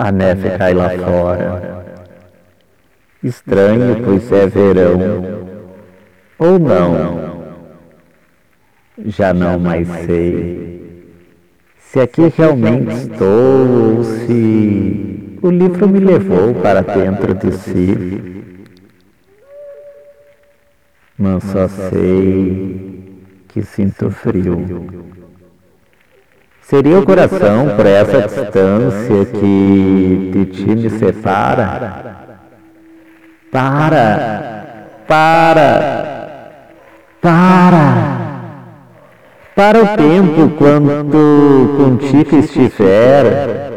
A neve cai lá fora. Estranho, pois é verão. Ou não? Já não mais sei. Se aqui realmente estou ou se o livro me levou para dentro de si. Mas só sei que sinto frio. Seria o coração por essa distância que de ti me separa? Para! Para! Para! Para o tempo quando contigo estiver,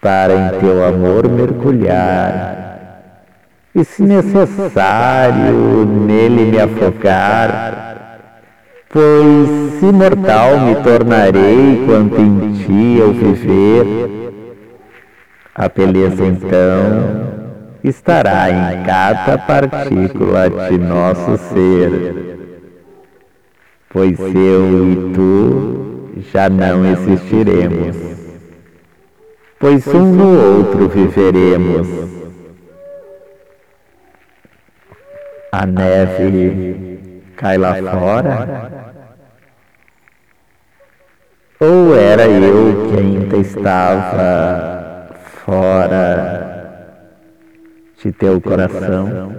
para em teu amor mergulhar, e se necessário nele me afogar, Pois imortal me tornarei quanto em ti eu viver. A beleza então estará em cada partícula de nosso ser. Pois eu e tu já não existiremos. Pois um no outro viveremos. A neve cai lá fora? Ou era eu que ainda estava fora de teu coração?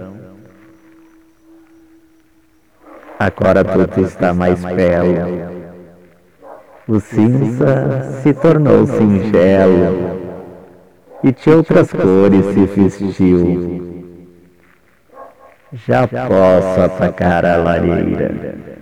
Agora tudo está mais belo. O cinza se tornou singelo e de outras cores se vestiu já posso atacar a lareira.